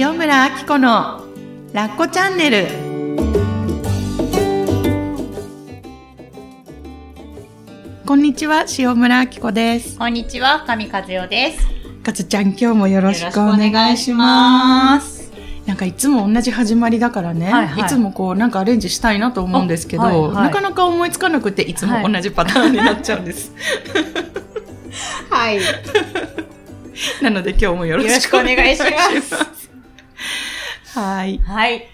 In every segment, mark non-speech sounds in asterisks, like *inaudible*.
塩村あき子のラッコチャンネル。こんにちは塩村あき子です。こんにちは、深見和代です。かつちゃん今日もよろしくお願いします。なんかいつも同じ始まりだからね、はいはい。いつもこうなんかアレンジしたいなと思うんですけど、あはいはい。なかなか思いつかなくていつも同じパターンになっちゃうんです、*laughs* はい。よ *laughs* なので今日もよろしくお願いしますはい。はい。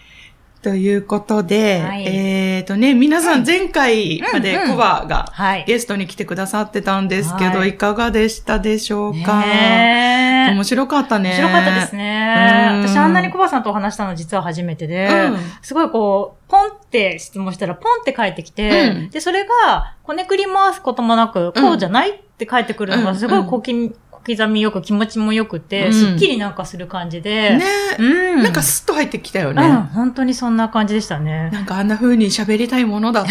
ということで、はい。えっ、とね、皆さん前回までうんうん。コバがはい。ゲストに来てくださってたんですけど、はい。い、かがでしたでしょうか、ねえ。面白かったね。面白かったですね。うん。私あんなにコバさんとお話したの実は初めてで、うん。すごいこう、ポンって質問したらポンって返ってきて、うん。で、それが、こねくり回すこともなく、こうじゃないって返ってくるのうんがすごい小き小刻みよく気持ちもよくて、うんすっきりなんかする感じで、ね、うん。なんかスッと入ってきたようん、ね。本当にそんな感じでしたね。なんかあんな風に喋りたいものだと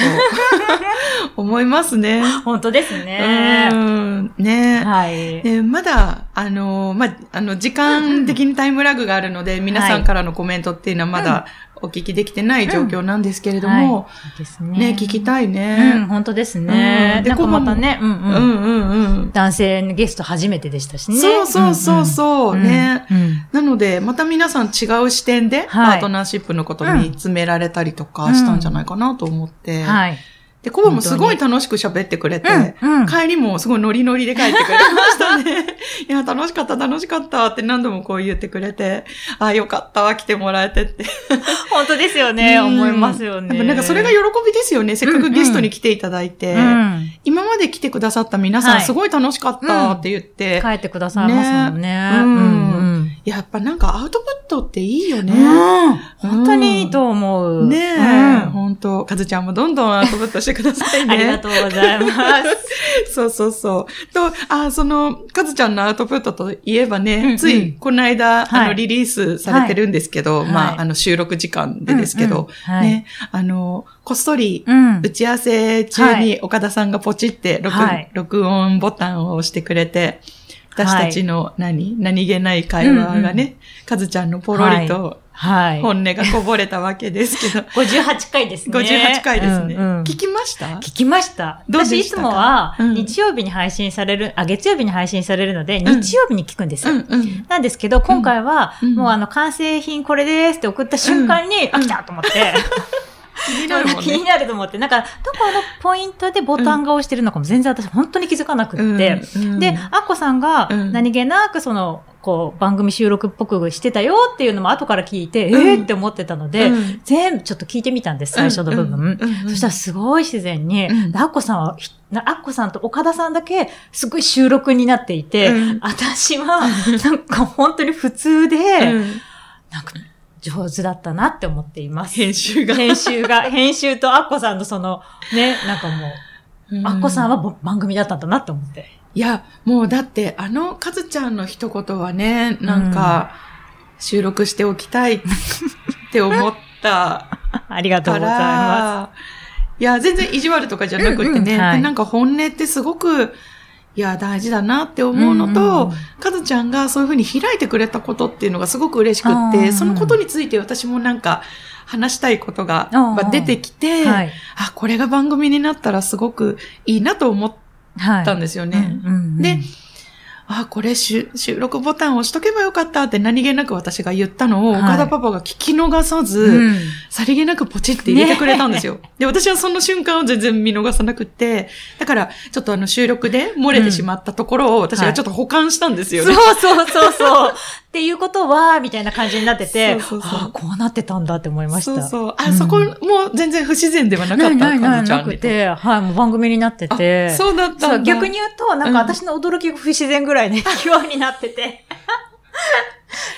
*laughs* 思いますね。本当ですね。うん。ね。はい。でまだ、あの、まあ、あの、時間的にタイムラグがあるので、皆さんからのコメントっていうのはまだお聞きできてない状況なんですけれども、はいですね。ね、聞きたいうん、ね。本当ですね。うんでなんかまたね、うんうん。うんうんうん。男性のゲスト初めてでしたしね。そうそうそうそう、ね。うんなので、また皆さん違う視点で、パはいートナーシップのことを見つめられたりとかしたんじゃないかなと思って。はい。で、コバもすごい楽しく喋ってくれて、うんうん帰りもすごいノリノリで帰ってくれましたね。*laughs* いや、楽しかった、楽しかったって何度もこう言ってくれて、ああ、よかった、来てもらえてって。本当ですよね。うん思いますよね。なんかそれが喜びですよね。せっかくゲストに来ていただいて。うん。今まで来てくださった皆さん、はいすごい楽しかったって言って、帰ってくださいますもんね。ねうんうんやっぱなんかアウトプットっていいよね。うん。本当にいいと思う。ねえ、うん。本当。かずちゃんもどんどんアウトプットしてくださいね。*laughs* ありがとうございます。*laughs* そうそうそう。と、あ、その、かずちゃんのアウトプットといえばね、うんうん。つい、この間、はい。あの、リリースされてるんですけど、はい。はいまあ、あの、収録時間でですけど、うんうんはい。ね、あの、こっそり、うん。打ち合わせ中に岡田さんがポチって録,、はい。録音ボタンを押してくれて、私たちの何、何気ない会話がね、かずちゃんのポロリとはい。本音がこぼれたわけですけど、*laughs* 58回ですね。58回ですね。うんうん。聞きました？聞きました。どうで私いつもは、うん。日曜日に配信される、あ、月曜日に配信されるので、ん。日曜日に聞くんですよ。うんうん。なんですけど、今回は、うん。もうあの、完成品これですって送った瞬間に、あ、来たと思って、*laughs* 気になるもん気にね。なると思って、なんか、どこのポイントでボタンが押してるのかも全然私本当に気づかなくって、うんで、アッコさんがうん。何気なくその、こう、番組収録っぽくしてたよっていうのも後から聞いて、うん。えーって思ってたので、うん。全部ちょっと聞いてみたんです、最初の部分。うんうんうん。そしたらすごい自然に、うん。アッコさんは、アッコさんと岡田さんだけすごい収録になっていて、うん。私はなんか本当に普通で、うん。なんか上手だったなって思っています。編集が。編集が、編集とアッコさんのその、ね、なんかもう、アッコさんはぼ番組だったんだなって思って。いや、もうだって、あの、かずちゃんの一言はね、なんか、収録しておきたいって思った *laughs* ありがとうかございまら、いや、全然意地悪とかじゃなくてうんね、うんはいなんか本音ってすごく、いや、大事だなって思うのとうん、かずちゃんがそういうふうに開いてくれたことっていうのがすごく嬉しくって、そのことについて私もなんか、話したいことが出てきて、す。はい。あ、これが番組になったらすごくいいなと思っはい。たんですよね。うんうんうんで、あ、これ収収録ボタン押しとけばよかったって何気なく私が言ったのを、はい岡田パパが聞き逃さず、うんさりげなくポチって入れてくれたんですよ。で、私はその瞬間を全然見逃さなくって、だから、ちょっとあの収録で漏れてしまったところを私がちょっと保管したんですよそうね。そうそうそう。っていうことは、みたいな感じになってて、そうそうそうあこうなってたんだって思いました。そうそう。あ、うんそこも全然不自然ではなかった、ないないなくて、はい、もう番組になってて。あそうだった逆に言うと、なんかうん私の驚きが不自然ぐらいね、ようになってて。*laughs*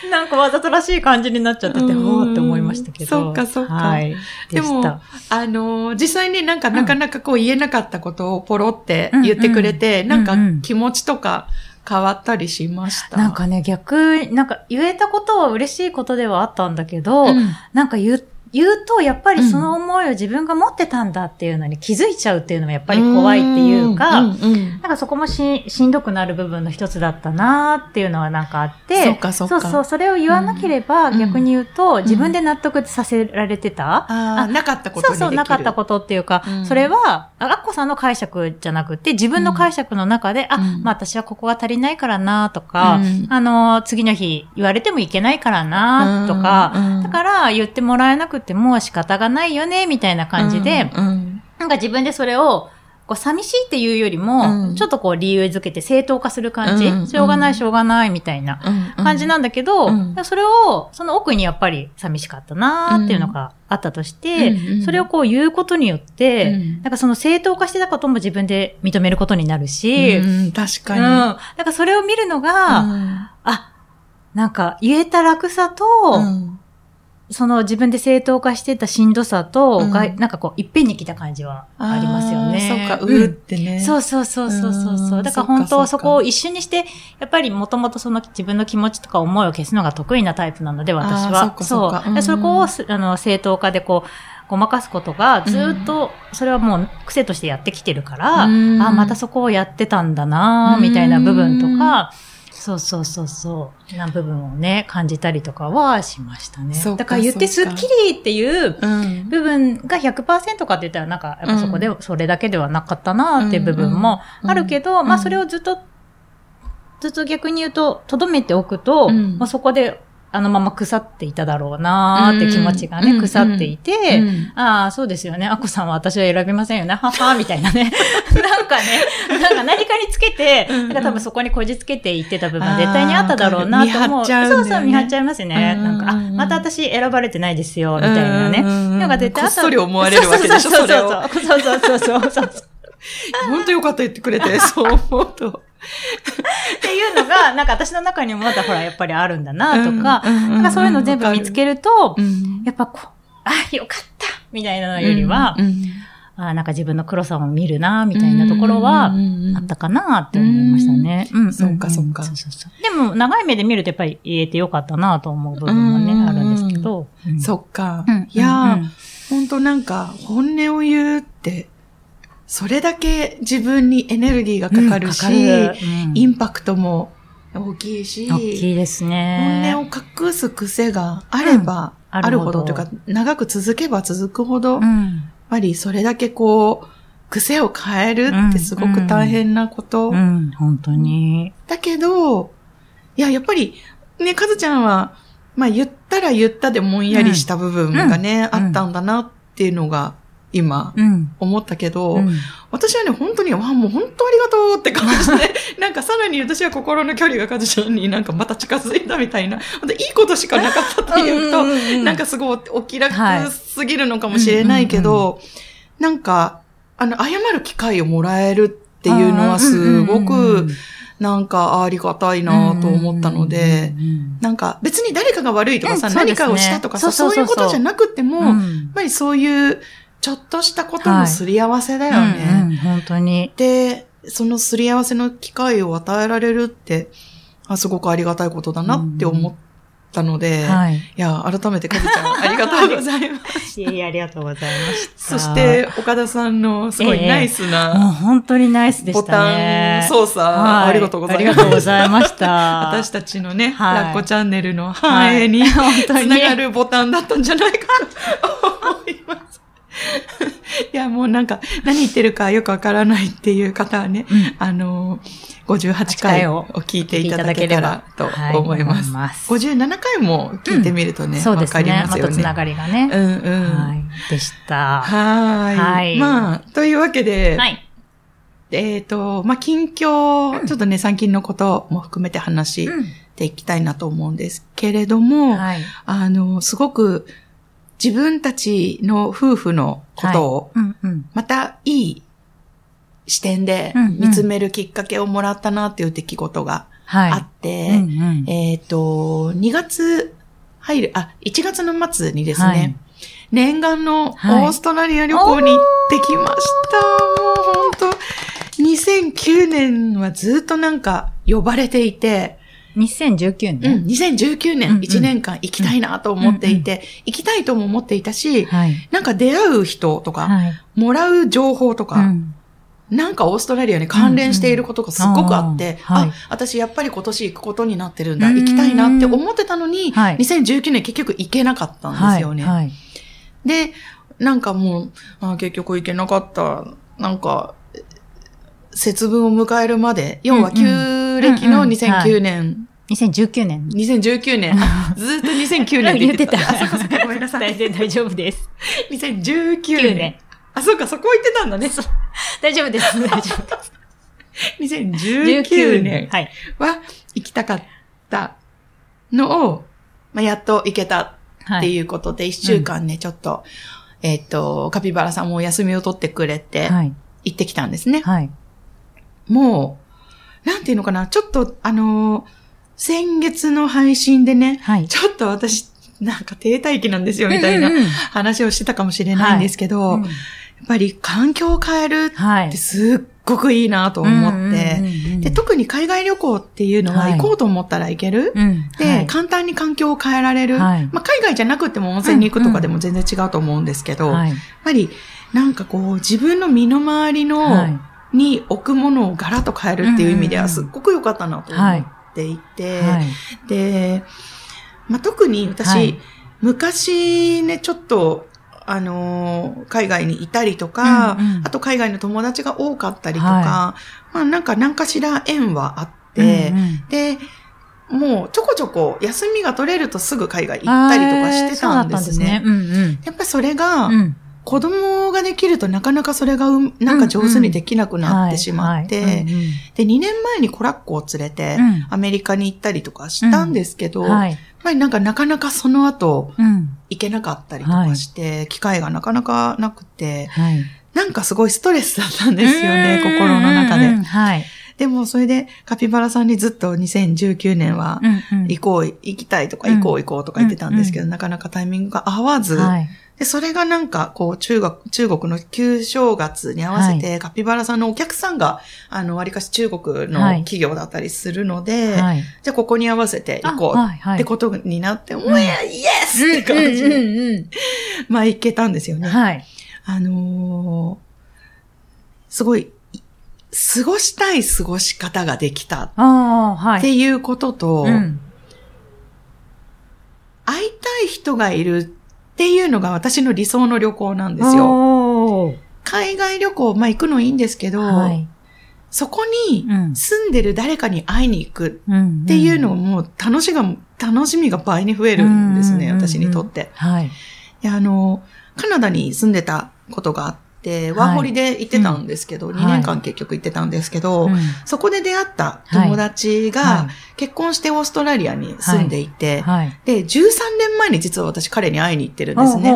なんかわざとらしい感じになっちゃってて、うんほーって思いましたけど。そっかそっかはい。でも。あのー実際になんかなかなかこう言えなかったことをポロって言ってくれて、うんなんかうん気持ちとか変わったりしました？なんかね、逆、なんか言えたことは嬉しいことではあったんだけど、うんなんか言言うと、やっぱりその思いを自分が持ってたんだっていうのに気づいちゃうっていうのもやっぱり怖いっていうか、うんうんなんかそこもししんどくなる部分の一つだったなっていうのはなんかあって、そうかそうか。そうそう、それを言わなければうん。逆に言うと、ん。自分で納得させられてた、ああ、なかったこと。そうそう、なかったことっていうか、うん。それは、あっこさんの解釈じゃなくて、自分の解釈の中で、あ、うん。まあ私はここが足りないからなとか、うん。あの、次の日言われてもいけないからなとか、うん。だから言ってもらえなくても仕方がないよね、みたいな感じで、うんうん。なんか自分でそれを、こう寂しいっていうよりも、うん。ちょっとこう理由づけて正当化する感じ、うんしょうがないしょうがないみたいなうん感じなんだけど、うんそれを、その奥にやっぱり寂しかったなーっていうのがあったとして、それをこう言うことによって、うん。なんかその正当化してたことも自分で認めることになるし、うん確かうん。に。だからそれを見るのが、うん。あ、なんか言えた楽さと、うんその自分で正当化してたしんどさと、うん。がなんかこう、いっぺんに来た感じはありますよね。そうか、んうーってね。そうそうそうそうそうそう。う。んだから本当そっかそこを一緒にして、やっぱりもともとその自分の気持ちとか思いを消すのが得意なタイプなので、私は。そっかそう。うんでそこをすあの正当化でこう、ごまかすことがずーっと、それはもう癖としてやってきてるから、うん。あ、またそこをやってたんだなみたいな部分とか、そうそうそうそう、な部分をね、感じたりとかはしましたね。かだから言ってスッキリっていううん。部分が100%かって言ったらなんか、やっぱそこで、それだけではなかったなっていう部分もあるけど、うん。まあそれをずっと、ずっと逆に言うと、留めておくと、うん。まあそこであのまま腐っていただろうなって気持ちがね、うん腐っていて、うんああ、そうですよね。アッコさんは私は選びませんよね。はは、みたいなね。*laughs* なんかね、なんか何かにつけて、うんうんなんか多分そこにこじつけていってた部分は絶対にあっただろうなと思う。そうそう、見張っちゃいますね。うんなんか、あ、また私選ばれてないですよ、みたいなね。うんのが絶対あった。こっそり思われるわけでしょそそう。そうそうそうそうそう。本当よかった言ってくれて、*laughs* そう思うと。っていうのが、なんか私の中にもまだほら、やっぱりあるんだなとか、なんかそういうの全部見つけると、うんやっぱこう、あ、よかったみたいなのよりは、うんあなんか自分の黒さを見るなみたいなところは、あったかなって思いましたね。うん。そっかそっかそうそうそうでも、長い目で見るとやっぱり言えてよかったなと思う部分もね、うんあるんですけど。うんそっかうん。いやーうん、本当なんか、本音を言うって、それだけ自分にエネルギーがかかるし、うんかかるうんインパクトも大きいし、大きいですね。本音を隠す癖があれば、うんあるほどというか、長く続けば続くほど、やっうん。ぱりそれだけこう、癖を変えるってすごく大変なこと。うん、本当に。だけど、いや、やっぱり、ね、かずちゃんは、まあ言ったら言ったでもんやりした部分がね、うんあったんだなっていうのが、今、うん。思ったけど、うん。私はね、本当に、わあ、もう本当ありがとうって感じで、*laughs* なんかさらに私は心の距離がかずちゃんになんかまた近づいたみたいな、本当いいことしかなかったっていうと、うんうんうんなんかすごいお気楽はいすぎるのかもしれないけど、なんか、あの、謝る機会をもらえるっていうのはすごく、なんかありがたいなと思ったので、うんうんなんか別に誰かが悪いとかさ、ね。何かをしたとかさ、そういうことじゃなくても、やっうんぱりそういうちょっとしたことのすり合わせだよね。うんうん本当に。で、そのすり合わせの機会を与えられるって、あすごくありがたいことだなって思ったので、はい。いや、改めてかずちゃん、ありがとうございます。*laughs* いえいえ、ありがとうございました。そして、岡田さんのすごいええナイスもうな本当にナイスでボしたね。タン操作、はいありがとうございます。ありがとうございました。*laughs* 私たちのね、はいラッコチャンネルの繁栄に、はつながるボタンだったんじゃないかと。いや、もうなんか、何言ってるかよくわからないっていう方はね、うんあのー、58回を聞いていただけたらと思います。はい思います57回も聞いてみるとね、わ、そうですね。かりまよね。ますたつながりがね。うんうん。はい。でした。はーい。はいまあ、というわけで、はい。えっ、と、まあ、近況、ちょっとね、最近のことも含めて話していきたいなと思うんですけれども、はい。あの、すごく自分たちの夫婦のことを。またいい視点で見つめるきっかけをもらったなっていう出来事がはい。あって、うんうんえっ、と、2月入る、あ、1月の末にですね、はい念願のオはいーストラリア旅行に行ってきました。もう本当2009年はずっとなんか呼ばれていて、2019うん、年。2019うんうん年1年間行きたいなと思っていて、行きたいとも思っていたし、はい。なんか出会う人とか、はい。もらう情報とか、うんなんかオーストラリアに関連していることがすっごくあって、あーはいあ、私やっぱり今年行くことになってるんだ、うん行きたいなって思ってたのに、はい2019年結局行けなかったんですよね。はい。はいで、なんかもう、あ結局行けなかった、なんか、節分を迎えるまで、要は旧暦のうんうん2009年、2019年。2019年、あ *laughs* ずっと2009年って言ってた。あ、そっかそっか、ごめんなさい。大丈夫です。2019 9年年。。あ、そっか、そこ行ってたんだね。大丈夫です。大丈夫です。2019年はい。は行きたかったのを、まあ、やっと行けたってはい。いうことで、一週間ね、ちょっと、えっ、と、カピバラさんもお休みを取ってくれて、はい。行ってきたんですね。はい。もう、なんていうのかな、ちょっと、あのー先月の配信でね、はい。ちょっと私、なんか停滞期なんですよ、みたいな話をしてたかもしれないんですけど、うんやっぱり環境を変えるはいって。すっごくいいなと思って、で、特に海外旅行っていうのははい行こうと思ったら行ける。うん。で、はい簡単に環境を変えられる。はいまあ、海外じゃなくても温泉に行くとかでも全然違うと思うんですけど、やっはい。ぱりなんかこう自分の身の回りの、はい。に置くものをガラッと変えるっていう意味ではすっごく良かったなと思っていて、はい。で、まあ、特に私、はい昔ね、ちょっと、あのー海外にいたりとか、うんうんあと海外の友達が多かったりとか、はまあなんか何かしら縁はあって、うんうんで、もうちょこちょこ休みが取れるとすぐ海外行ったりとかしてたんですね。あーそうんですね。やっぱりそれが、うんうん。うん。子供ができるとなかなかそれがうなんか上手にできなくなってしまって、はいはいうんうんで、2年前にコラッコを連れてうん、アメリカに行ったりとかしたんですけど、はい。やっぱりなんかなかなかその後うん。行けなかったりとかして、機会がなかなかなくて、はい。なんかすごいストレスだったんですよね、うん心の中でうんうん。はい。でもそれでカピバラさんにずっと2019年はうんうん行こう、行きたいとか行こう行こうとか言ってたんですけど、なかなかタイミングが合わず、はい。で、それがなんか、こう、中国、中国の旧正月に合わせて、カピバラさんのお客さんが、あの、割かし中国のはい企業だったりするので、はい。じゃあここに合わせて行こうってことになって、もう、や、イエスって感じで、うんうんまあ行けたんですよね。うんはい。あのーすごい、い過ごしたい過ごし方ができた。っていうことと、うん。会いたい人がいるっていうのが私の理想の旅行なんですよ。海外旅行、まあ行くのいいんですけど、はい。そこにうん住んでる誰かに会いに行くうん。っていうのをもう楽しが、楽しみが倍に増えるんですね、私にとって。はい。であの、カナダに住んでたことがあって、ワーホリで行ってたんですけど、ん。2年間結局行ってたんですけど、うん。そこで出会った友達がは結婚してオーストラリアに住んでいて、はい。で、13年前に実は私彼に会いに行ってるんですね。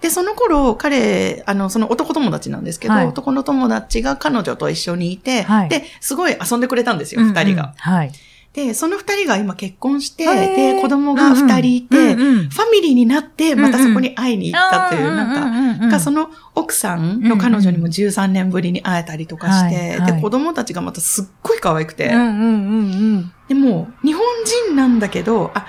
で、その頃、彼、あの、その男友達なんですけど、はい。男の友達が彼女と一緒にいて、はい。で、すごい遊んでくれたんですよ、うんうん。二、人が。はい。で、その二人が今結婚して、で、子供が二人いて、ファミリーになって、またそこに会いに行ったという、なんか、うんうんうんがその奥さんの彼女にも13年ぶりに会えたりとかして、で、子供たちがまたすっごい可愛くて。でも、日本人なんだけど、あ、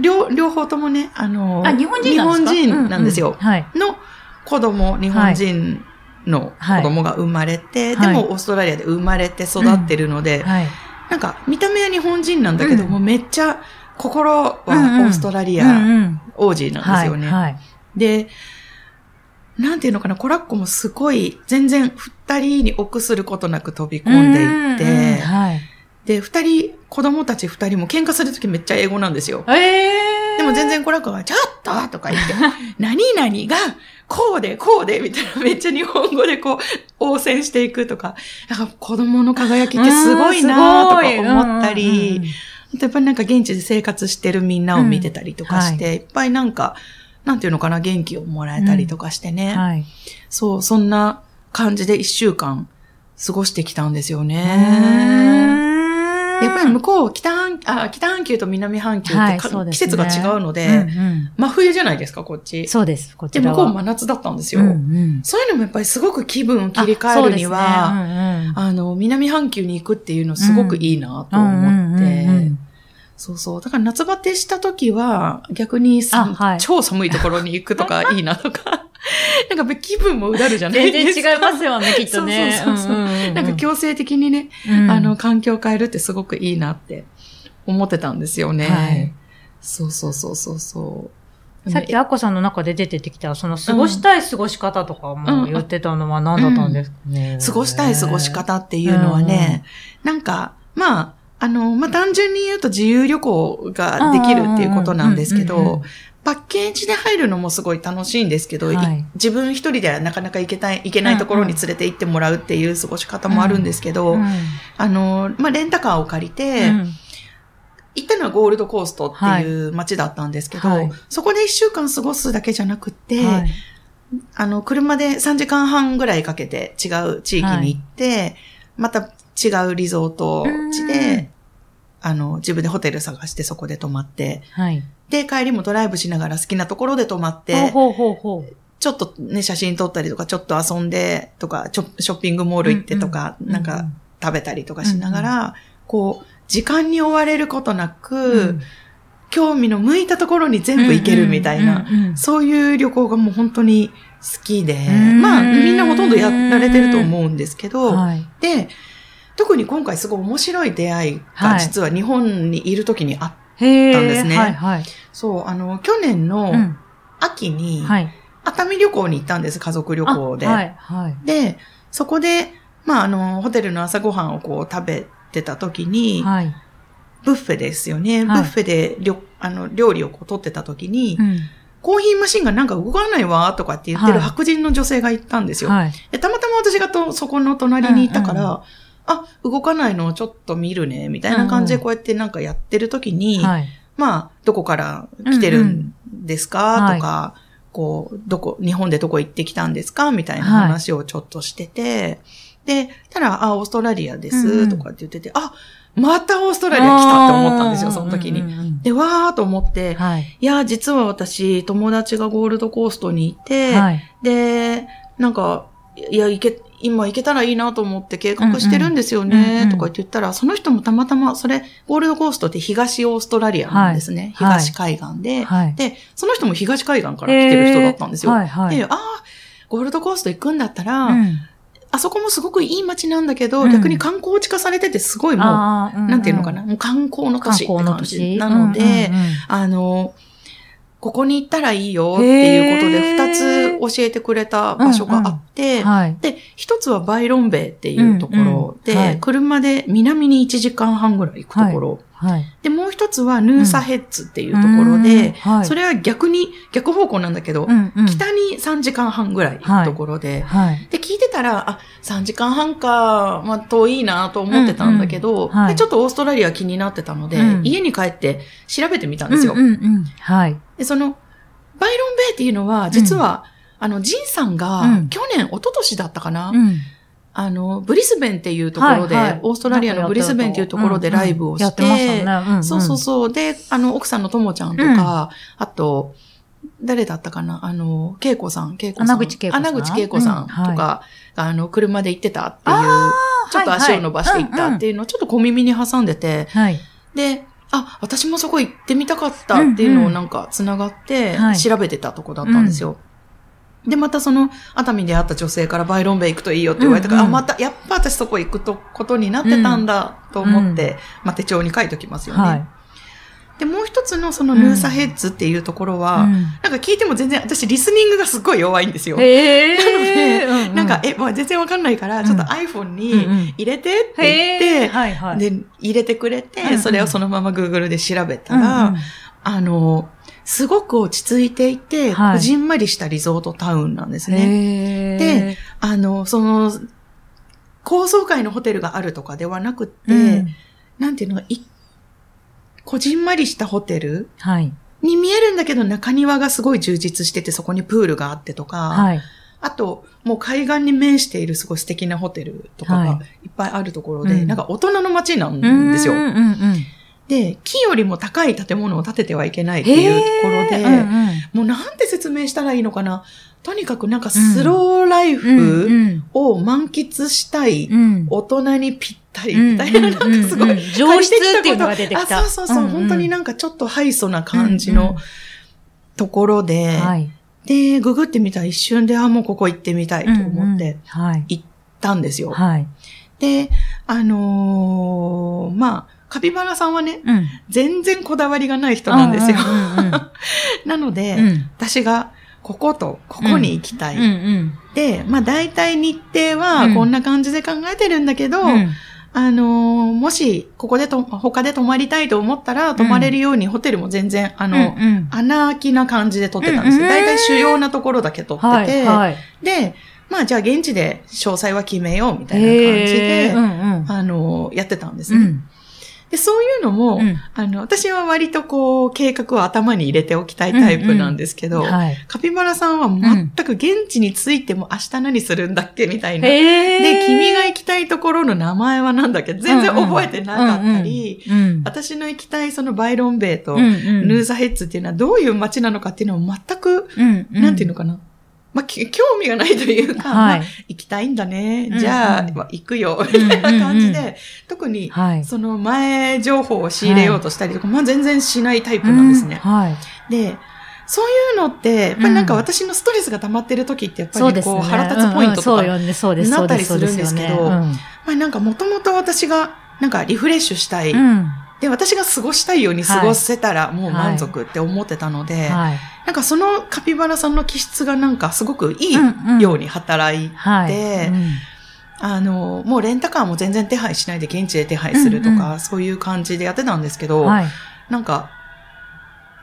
両、両方ともね、あの、あ、日本人なんですか？日本人なんですよ。の子供、日本人の子供が生まれて、はい。でもオーストラリアで生まれて育ってるので、はい。なんか見た目は日本人なんだけど、うんもうめっちゃ心はオーストラリア王子なんですよね。はい。はい。で、なんていうのかな、コラッコもすごい全然二人に臆することなく飛び込んでいって、うんうんはい。で、二人、子供たち二人も喧嘩するときめっちゃ英語なんですよ。ええでも全然コラッコが、ちょっととか言って、*laughs* 何々が、こうで、こうで、みたいな、*laughs* めっちゃ日本語でこう、応戦していくとか、なんか子供の輝きってすごいなとか思ったり、あとやっぱりなんか現地で生活してるみんなを見てたりとかして、うんい。っぱいなんか、なんていうのかな、元気をもらえたりとかしてね。はい。そう、そんな感じで一週間過ごしてきたんですよね。やっぱり向こう、北半、あ、北半球と南半球ってか、はいね季節が違うので、うんうん真冬じゃないですか、こっち。そうです、こちで。向こう真夏だったんですよ。うんうんそういうのもやっぱりすごく気分を切り替えるには、あそうですねあの、南半球に行くっていうのすごくいいなとうんうん思って、うんうんそうそう。だから夏バテした時は、逆にはい超寒いところに行くとかいいなとか。*laughs* なんか気分もうだるじゃない全ですか。然違いますよね、*laughs* きっとね。そうそうそうそうんんんなんか強制的にね、うんあの、環境を変えるってすごくいいなって思ってたんですよね。はいそうそうそうそうそう。さっきアッコさんの中で出てきた、その過ごしたい過ごし方とかも言ってたのは何だったんですかね。過ごしたい過ごし方っていうのはね、なんか、まあ、あの、まあ、単純に言うと自由旅行ができるっていうことなんですけうんうんうんうんど、パッケージで入るのもすごい楽しいんですけど、いはい。自分一人ではなかなか行けない、行けないところに連れて行ってもらうっていう過ごし方もあるんですけど、うん。あの、まあ、レンタカーを借りて、うん。行ったのはゴールドコーストっていう街だったんですけど、はい。そこで一週間過ごすだけじゃなくて、はい。あの、車で3時間半ぐらいかけて違う地域に行って、また違うリゾート地うん。で、あの、自分でホテル探してそこで泊まって、はい。で、帰りもドライブしながら好きなところで泊まって、ほうほうほう。ちょっとね、写真撮ったりとか、ちょっと遊んでとか、ちょショッピングモール行ってとか、うんうんなんか食べたりとかしながら、こう、時間に追われることなく、興味の向いたところに全部行けるみたいな、うんうんうんうんそういう旅行がもう本当に好きで、んまあみんなほとんどやられてると思うんですけど、はい。で、特に今回すごい面白い出会いがはい実は日本にいる時にあっへたんですねはいはい。そう、あの、去年のうん秋にはい。熱海旅行に行ったんです、家族旅行で。あはいはい。で、そこで、まああの、ホテルの朝ごはんをこう食べてた時に、はい。ブッフェですよね。はいブッフェでりょあの料理をこう取ってた時に、うんコーヒーマシンがなんか動かないわとかって言ってるはい白人の女性がいたんですよ。はい。でたまたま私がとそこの隣にいたから、うんうんあ、動かないの？をちょっと見るね、みたいな感じでこうやってなんかやってる時に、はい。まあ、どこから来てるんですか、うんとか、こう、どこ、日本でどこ行ってきたんですか？みたいな話をちょっとしてて、で、たら、あ、オーストラリアでうんうす、ん。とかって言ってて、あ、またオーストラリア来たって思ったんですよ、その時に。うんうん。うんで、わーと思って、はい。いや、実は私、友達がゴールドコーストにいて、はい。で、なんか、いや、行け、今行けたらいいなと思って計画してるんですようんうんね、うん。とか言って言ったら、その人もたまたま、それ、ゴールドコーストって東オーストラリアなんですね。はい。東海岸で、はい。で、その人も東海岸から来てる人だったんですよ。はいはい。で、ああ、ゴールドコースト行くんだったら、うん。あそこもすごくいい街なんだけど、うん。逆に観光地化されててすごいもう、あーなんていうのかな、もう観光の都市って感じなので、うんうんうん。あの、ここに行ったらいいよっていうことで、二つ教えてくれた場所があって、はい。で、一つはバイロンベイっていうところで、うんうんはい車で南に1時間半ぐらい行くところ。はい。で、もう一つはヌーサヘッツっていうところで、うんはい。それは逆に、逆方向なんだけど、うんうん北に3時間半ぐらい行くところで、はい。で、聞いてたら、あ、3時間半か、まあ、遠いなと思ってたんだけど、うんうんはいでちょっとオーストラリア気になってたので、うん家に帰って調べてみたんですよ。うんうんうんはい。で、その、バイロンベイっていうのは、実は、あの、ジンさんが、うん去年、一昨年だったかな、うん。あの、ブリスベンっていうところで、はいはいオーストラリアのブリスベンっていうところでライブをして、てましたね。んんそうそうそう。で、あの、奥さんのともちゃんとか、あと、誰だったかなあの、恵子さん、恵子さん。穴口恵子さん穴口恵子さんとか、あの、車で行ってたっていう、ちょっと足を伸ばして行ったっていうのをちょっと小耳に挟んでて、はい。で、あ、私もそこ行ってみたかったっていうのをなんか繋がってはい調べてたとこだったんですよ。で、またその熱海で会った女性からバイロンベイ行くといいよって言われたから、うんうんあ、また、やっぱ私そこ行くとことになってたんだと思って、まあ手帳に書いときますよね。はい。で、もう一つのそのヌーサヘッズっていうところは、うんなんか聞いても全然、私リスニングがすっごい弱いんですよ。へえ。う *laughs* うなんか、、え、まあ、全然わかんないから、ちょっと iPhone うんうんに入れてって言へって、え。はいはい。で、入れてくれて、うんうんそれをそのまま Google で調べたうんら、うんあの、すごく落ち着いていて、はいこじんまりしたリゾートタウンなんですね。へで、あの、その、高層階のホテルがあるとかではなくって、うんなんていうの、い、こじんまりしたホテルはい。に見えるんだけど中庭がすごい充実しててそこにプールがあってとか、はい。あと、もう海岸に面しているすごい素敵なホテルとかはがいっぱいあるところで、うんなんか大人の街なんですよ。うんうんうん。で、木よりも高い建物を建ててはいけないっていうところで、うんうん。もうなんて説明したらいいのかな？とにかくなんかスローライうんフうん。を満喫したいうん。大人にぴっったり、みたいな、なんかすごい、上質っていうのが出てきた。あ、そうそうそう、本当になんかちょっとハイソな感じのところで、で、ググってみたら一瞬で、あ、もうここ行ってみたいと思って、行ったんですよ。はい、で、あのー、まあ、カピバラさんはね、うん、全然こだわりがない人なんですよ。*laughs* なので、うん、私が、こことここに行きたい。で、まあ大体日程はこんな感じで考えてるんだけど、あのー、もし、ここでと、他で泊まりたいと思ったら、泊まれるようにホテルも全然、あの、うんうん、穴開きな感じで撮ってたんですよ。大、体、主要なところだけ撮ってて、はいはい、で、まあじゃあ現地で詳細は決めようみたいな感じで、うんうん、あの、やってたんですね。うんで、そういうのも、うん、あの、私は割とこう、計画を頭に入れておきたいタイプなんですけど、うんうん。はい、カピバラさんは全く現地についても明日何するんだっけみたいな、で、君が行きたいところの名前は何だっけ全然覚えてなかったり、うんうん、私の行きたいそのバイロンベイとヌーザヘッズっていうのはどういう街なのかっていうのを全く、うんうん、なんていうのかな、まあ、興味がないというか、はい、まあ、行きたいんだね。じゃあ、うんうん、行くよ、みたいな感じで、うんうん、特に、その前情報を仕入れようとしたりとか、はい、まあ全然しないタイプなんですね。うんはい、で、そういうのって、やっぱりなんか私のストレスが溜まってる時って、やっぱりこう、腹立つポイントとか、なったりするんですけど、まあなんかもともと私が、なんかリフレッシュしたい。うんで、私が過ごしたいように過ごせたらもう満足って思ってたので、はい、なんかそのカピバラさんの気質がなんかすごくいいように働いて、あの、もうレンタカーも全然手配しないで現地で手配するとか、うんうん、そういう感じでやってたんですけど、はい、なんか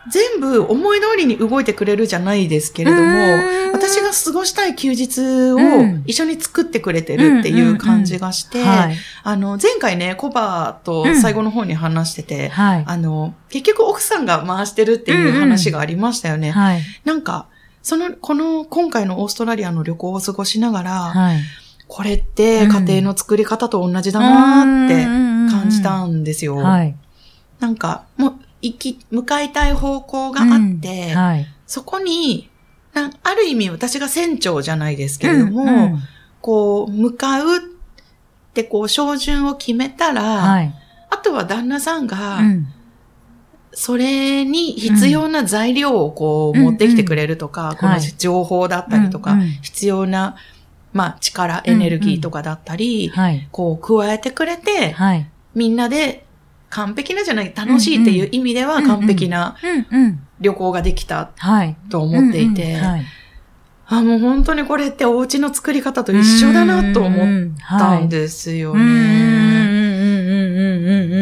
全部思い通りに動いてくれるじゃないですけれども、私が過ごしたい休日を一緒に作ってくれてるっていう感じがして、あの、前回ね、コバと最後の方に話してて、うんはい、あの、結局奥さんが回してるっていう話がありましたよね。うんうんはい、なんか、その、この、今回のオーストラリアの旅行を過ごしながら、はい、これって家庭の作り方と同じだなって感じたんですよ。なんか、もう、行き、向かいたい方向があって、うんはい、そこに、ある意味私が船長じゃないですけれども、うんうん、こう、向かうってこう、照準を決めたら、はい、あとは旦那さんが、それに必要な材料をこう、持ってきてくれるとか、この情報だったりとか、必要な、まあ、力、エネルギーとかだったり、こう、加えてくれて、みんなで完璧なじゃない、楽しいっていう意味では完璧な旅行ができたと思っていて、あ、もう本当にこれってお家の作り方と一緒だなと思ったんですよね。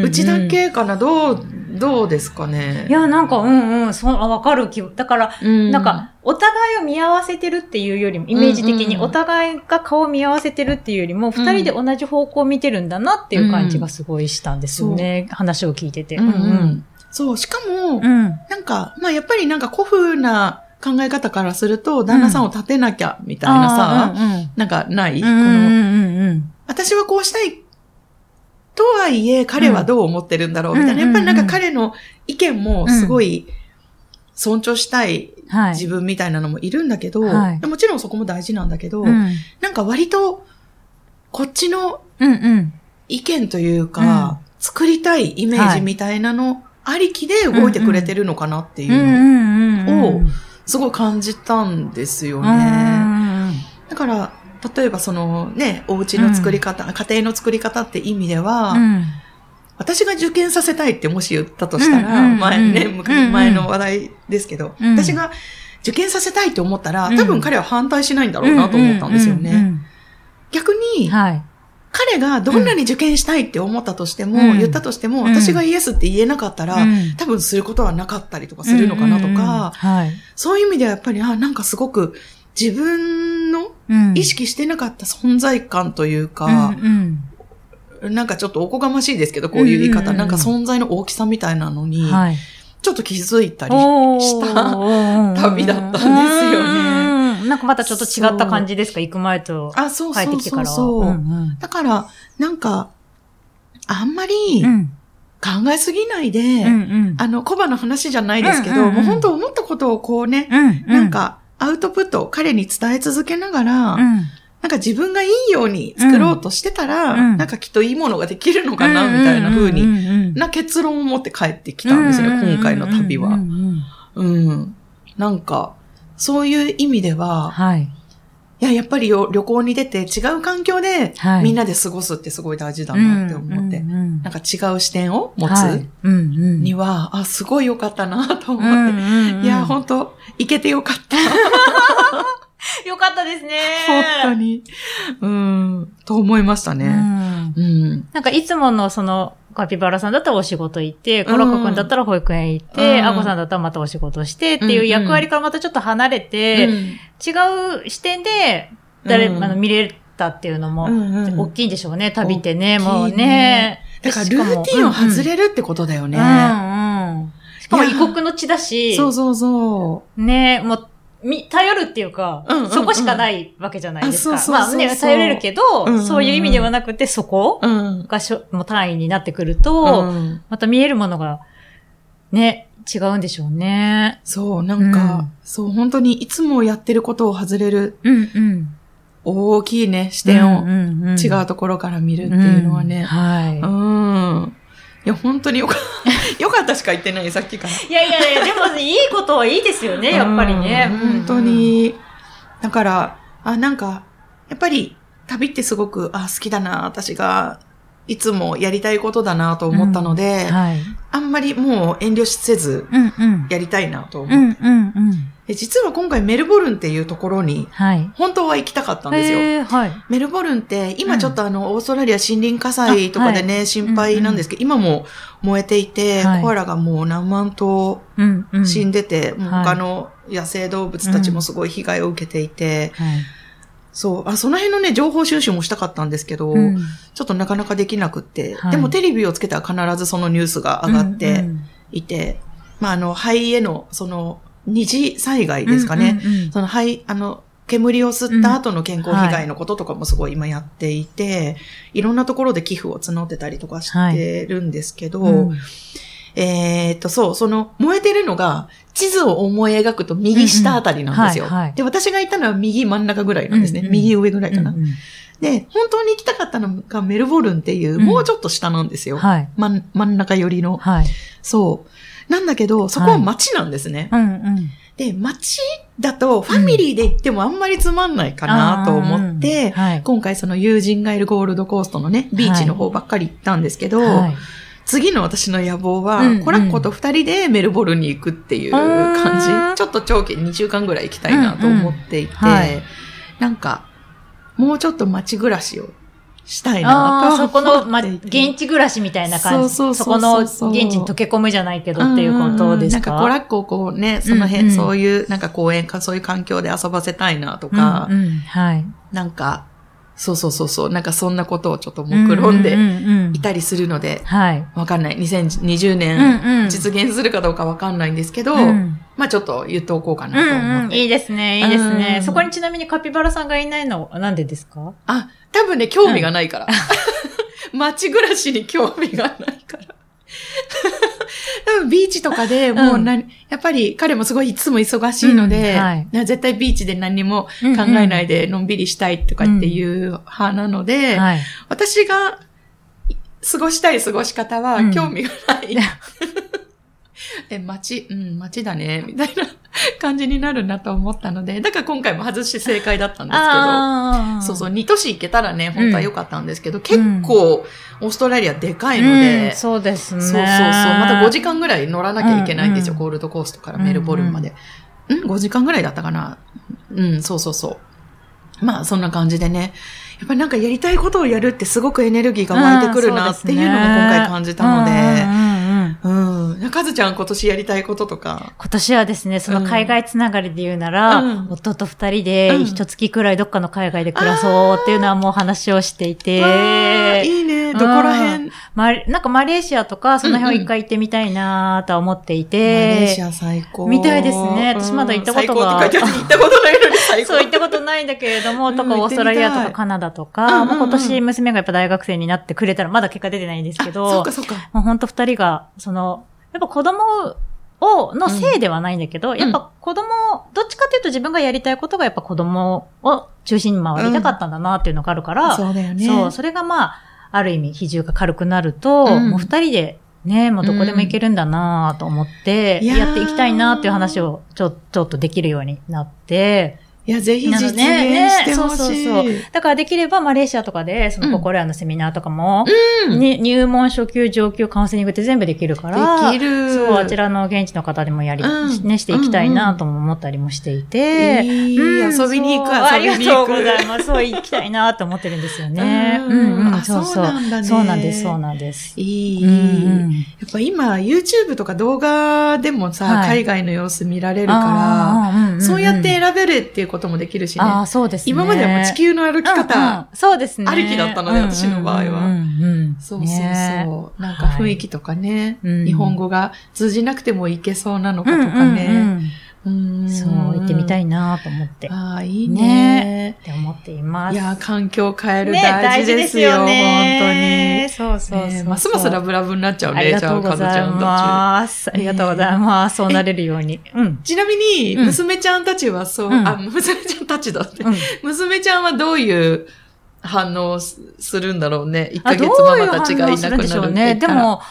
うちだけかな？どうどうですかね？いや、なんか、うんうん、そう、わかる気だから、うん、なんか、お互いを見合わせてるっていうよりも、イメージ的にお互いが顔を見合わせてるっていうよりも、二、うん、人で同じ方向を見てるんだなっていう感じがすごいしたんですよね。う。ん、話を聞いてて。うん、うん、そう、しかも、うん、なんか、まあやっぱりなんか古風な考え方からすると、旦那さんを立てなきゃ、みたいなさ、うん、なんかない、この、私はこうしたいとはいえ、彼はどう思ってるんだろうみたいな。やっぱりなんか彼の意見もすごい尊重したい自分みたいなのもいるんだけど、はい、もちろんそこも大事なんだけど、うん、なんか割と、こっちの意見というか、作りたいイメージみたいなのありきで動いてくれてるのかなっていうのを、すごい感じたんですよね。だから、例えばそのね、お家の作り方、うん、家庭の作り方って意味では、うん、私が受験させたいってもし言ったとしたら、前ね、前の話題ですけど、私が受験させたいって思ったら、多分彼は反対しないんだろうなと思ったんですよね。逆に、はい。彼がどんなに受験したいって思ったとしても、うん、言ったとしても、私がイエスって言えなかったら、うん、多分することはなかったりとかするのかなとか、そういう意味ではやっぱり、あ、なんかすごく自分の意識してなかった存在感というか、うんうん、なんかちょっとおこがましいですけど、こういう言い方、うんうん、なんか存在の大きさみたいなのに、はい、ちょっと気づいたりした旅だったんですよね。なんかまたちょっと違った感じですか？行く前と帰ってきてからは。そうそうそう、うんうん、だから、なんか、あんまり、考えすぎないで、うんうん、あの、コバの話じゃないですけど、うんうんうん、もう本当思ったことをこうね、うんうん、なんか、アウトプットを彼に伝え続けながら、うん、なんか自分がいいように作ろうとしてたら、うんなんかきっといいものができるのかな、みたいな風に、な結論を持って帰ってきたんですよ、今回の旅は。うん。なんか、そういう意味では、はい。いや、やっぱりよ旅行に出て違う環境で、はいみんなで過ごすってすごい大事だなって思って、うんうんなんか違う視点を持つはいうんあ、すごい良かったなと思って、うんうんうんいや、本当行けてよかった。よかったですね。本当に。うん、と思いましたうね。んうん。なんかいつものその、カピバラさんだったらお仕事行って、コロコくんだったら保育園行って、うんアコさんだったらまたお仕事してっていう役割からまたちょっと離れて、うん違う視点で、誰、うんあの、見れたっていうのも、大きいんでしょうね、旅ってね、大きいもうねね。だからルーティンを外るれるってことだよね。うんうん。しかも異国の地だし、そうそうそう。ね、もう、み、頼るっていうか、うんうんうんそこしかないわけじゃないですか。あそうそうそうそうまあね、頼れるけど、うんうんうんそういう意味ではなくて、そこうん。がしょ、もう単位になってくると、うんまた見えるものが、ね、違うんでしょうね。そう、なんか、うんそう、本当にいつもやってることを外れるうんうん。大きいね、視点をんんん違うところから見るっていうのはね。はい。うん。いや、本当によかった。*laughs* よかったしか言ってない、さっきから。いやいやいや、でもいいことはいいですよね、やっぱりね。うん本当に。だから、あ、なんか、やっぱり旅ってすごく、あ、好きだな、私が、いつもやりたいことだなと思ったので、うん。はい。あんまりもう遠慮せず。やりたいなと思って、うんうんうん。で実は今回メルボルンっていうところに、はい。本当は行きたかったんですよ。はい。メルボルンって、今ちょっとあの、オーストラリア森林火災とかでね、心配なんですけど、今も燃えていて、はいコアラがもう何万頭。死んでて、他の野生動物たちもすごい被害を受けていて、はい。そう、あ、その辺のね、情報収集もしたかったんですけど、うん。ちょっとなかなかできなくって、はい。でもテレビをつけたら必ずそのニュースが上がってうんいて、まああの、肺への、その、二次災害ですかね。うんうんうんその肺、あの、煙を吸った後の健康被害のこととかもすごい今やっていて、い、ろんなところで寄付を募ってたりとかしてるんですけど、うんえーっと、そう、その燃えてるのが地図を思い描くと右下あたりなんですよ。うんうんはいはいで、私がいたのは右真ん中ぐらいなんですね。うんうん右上ぐらいかな、うんうんで、本当に行きたかったのがメルボルンっていう、うんもうちょっと下なんですよ。はい。真ん真ん中寄りの。はい。そう。なんだけど、そこは街なんですね。うんうん。で、街だとファミリーで行ってもあんまりつまんないかなと思って、うんはい。今回その友人がいるゴールドコーストのね、ビーチの方ばっかり行ったんですけど、はい次の私の野望は、うんうん。コラッコと二人でメルボルンに行くっていう感じ。うんちょっと長期2週間ぐらい行きたいなと思っていて、うんうんはい。なんか、もうちょっと街暮らしをしたいなとそこの、ま、現地暮らしみたいな感じ。そうそうそうこの現地に溶け込むじゃないけどっていうことですか？うんなんかコラッコをこうね、その辺、うん。うんそういう、なんか公園かそういう環境で遊ばせたいなとか、うんうん。はい。なんか、そうそうそうそう、なんかそんなことをちょっと目論んでうううんいたりするので、はい。わかんない。2020うん年、うん実現するかどうかわかんないんですけど、うんまあちょっと言っておこうかなうと思んうん。って。いいですね、いいですね。うんそこにちなみにカピバラさんがいないのはなんでですか？あ、多分ね、興味がないから。*laughs* 街暮らしに興味がないから。多 *laughs* 分ビーチとかでもうな、やっぱり彼もすごいいつも忙しいので、うん。はい。な絶対ビーチで何も考えないでのんびりしたいとかっていう派なので、はい。私が過ごしたい過ごし方はうん。興味がない。*laughs* *laughs* え、街、うん、街だね、みたいな感じになるなと思ったので、だから今回も外して正解だったんですけど。そうそう、2都市行けたらね、本当は良かったんですけど、ん結構、オーストラリアでかいのうで、んそうですね。そうそうそう、また5時間ぐらい乗らなきゃいけないんですよ、うんうんゴールドコーストからメルボルンまで。うん、5時間ぐらいだったかな。うん、そうそうそう。まあ、そんな感じでね。やっぱりなんかやりたいことをやるってすごくエネルギーが湧いてくるなっていうのが今回感じたので、うんうん。うんうんうん。かずちゃん今年やりたいこととか。今年はですね、その海外つながりで言うなら、うん。夫と二人でうん。一月くらいどっかの海外で暮らそうっていうのはもう話をしていて、いいね。どこら辺？マレなんかマレーシアとかその辺を一回行ってみたいなとは思っていマレーて、シア最高。みたいですね。私まだ行ったことが。うん最高って書いてある行ったことないのに最高。*laughs* そう行ったことないんだけれども、うん。とかオーストラリアとかカナダとか、うんうんうん。もう今年娘がやっぱ大学生になってくれたら、まだ結果出てないんですけあど、そうかそうか。もう本当二人が、その、やっぱ子供を、のせいではないんだけど、やっぱ子供、どっちかっていうと自分がやりたいことがやっぱ子供を中心に回りたかったんだなっていうのがあるから、そうだよね。そう、それがまあ、ある意味比重が軽くなると、うん。もう二人でね、もうどこでも行けるんだなと思って、やっていきたいなっていう話をちょ、ちょっとできるようになって、いや、ぜひ実現してほしい。そうそうそうだからできればマレーシアとかで、その心屋のセミナーとかも、うんね入門、初級、上級、カウンセリングって全部できるから、できる。そう、あちらの現地の方でもやり、うんね、していきたいなとも思ったりもしていて、うん遊びに行く、遊びに行く。ありがとうございます。そう、行きたいなと思ってるんですよね。ううんん、うん、あそうそう。そうなんだねそうなんです、そうなんです。いい。やっぱ今、YouTube とか動画でもさ、はい海外の様子見られるから、うんそうやって選べるっていうこともできるしね。ああ、そうですね。今まではもう地球の歩きうん方、うんそうですね。ありきだったので私の場合はうんそうそうねそう。なんか雰囲気とかね、うん日本語が通じなくてもいけそうなのかうんとかね。そう、行ってみたいなと思って、っああ、いいね。て思っています。いや、環境を変えるね大事ですよ、ねそうそうそう本当に。そうねますますラブラブになっちゃうね、じゃあ、とうございかずちゃんたます。ありがとうございます。そうなれるように。うん。ち。ちなみに、うん娘ちゃんたちはそう、うんあ、娘ちゃんたちだって。うん娘ちゃんはどういう反応をすするんだろうね。1ヶあ月ママたちがいなくなる反応するんでしょうってね。言ったら、でも、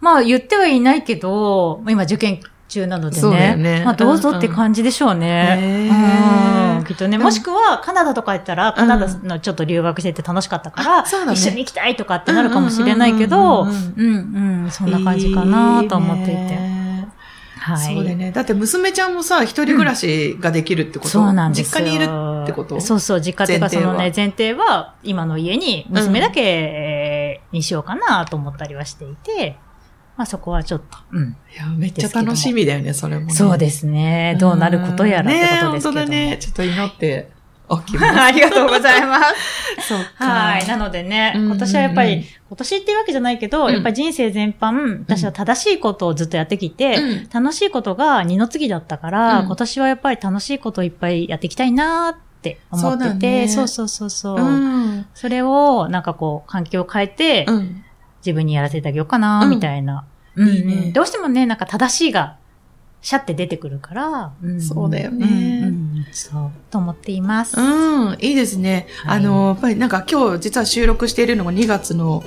まあ言ってはいないけど、今受験中なのでね。ねまあどうぞって感じでしょうね。うんきっとね。うんもしくはカナダとか行ったら、カナダのちょっと留学してて楽しかったから、一緒に行きたいとかってなるかもしれないけど、うんんううんうん、そんな感じかなと思っていて。ねはい。そうだよね。だって娘ちゃんもさ、一人暮らしができるってこと、そうなんですよ。実家にいるってことそうそう、実家っていうかそのね、前提は、今の家に娘だけえーにしようかなと思ったりはしていて、まあそこはちょっと、うん。いや、めっちゃ楽しみだよね、それも、ね。そうですね。どうなることやらってことですけども。ね本当だね。*laughs* ちょっと祈っておきます。*laughs* ありがとうございます。*laughs* そうか。はい。なのでね、うん今年はやっぱり、今年っていうわけじゃないけど、うんやっぱり人生全般、私は正しいことをずっとやってきて、うん楽しいことが二の次だったから、うん今年はやっぱり楽しいことをいっぱいやっていきたいなって思ってて、そそうう,、そうそうそう。うん。それを、なんかこう、環境を変えて、うん。自分にやらせてあげようかな、うん。みたいな。いいね。うん。どうしてもね、なんか正しいが、シャって出てくるから、ん。そうだよね。うんうん。そう、と思っています。うん、いいですね。はい。あの、やっぱりなんか今日実は収録しているのが2月の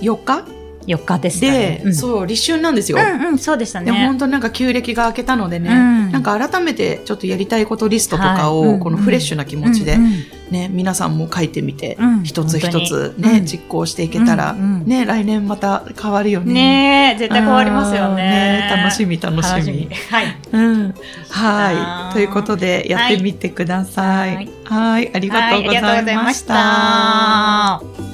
4日？4日ですで、ね。うん。そう、立春なんですよ。うんうん、そうでしたで、ね。本当なんか旧暦が明けたのでね、うんなんか改めてちょっとやりたいことリストとかを、このフレッシュな気持ちでうんうんね、皆さんも書いてみて、うん一つ一つね、実行していけたら、うんうんね、来年また変わるよね。ねえ、絶対変わりますよね。あー楽しみ楽しみ。はい。うん。あーはい。ということで、やってみてください。はい。はいありがとうございました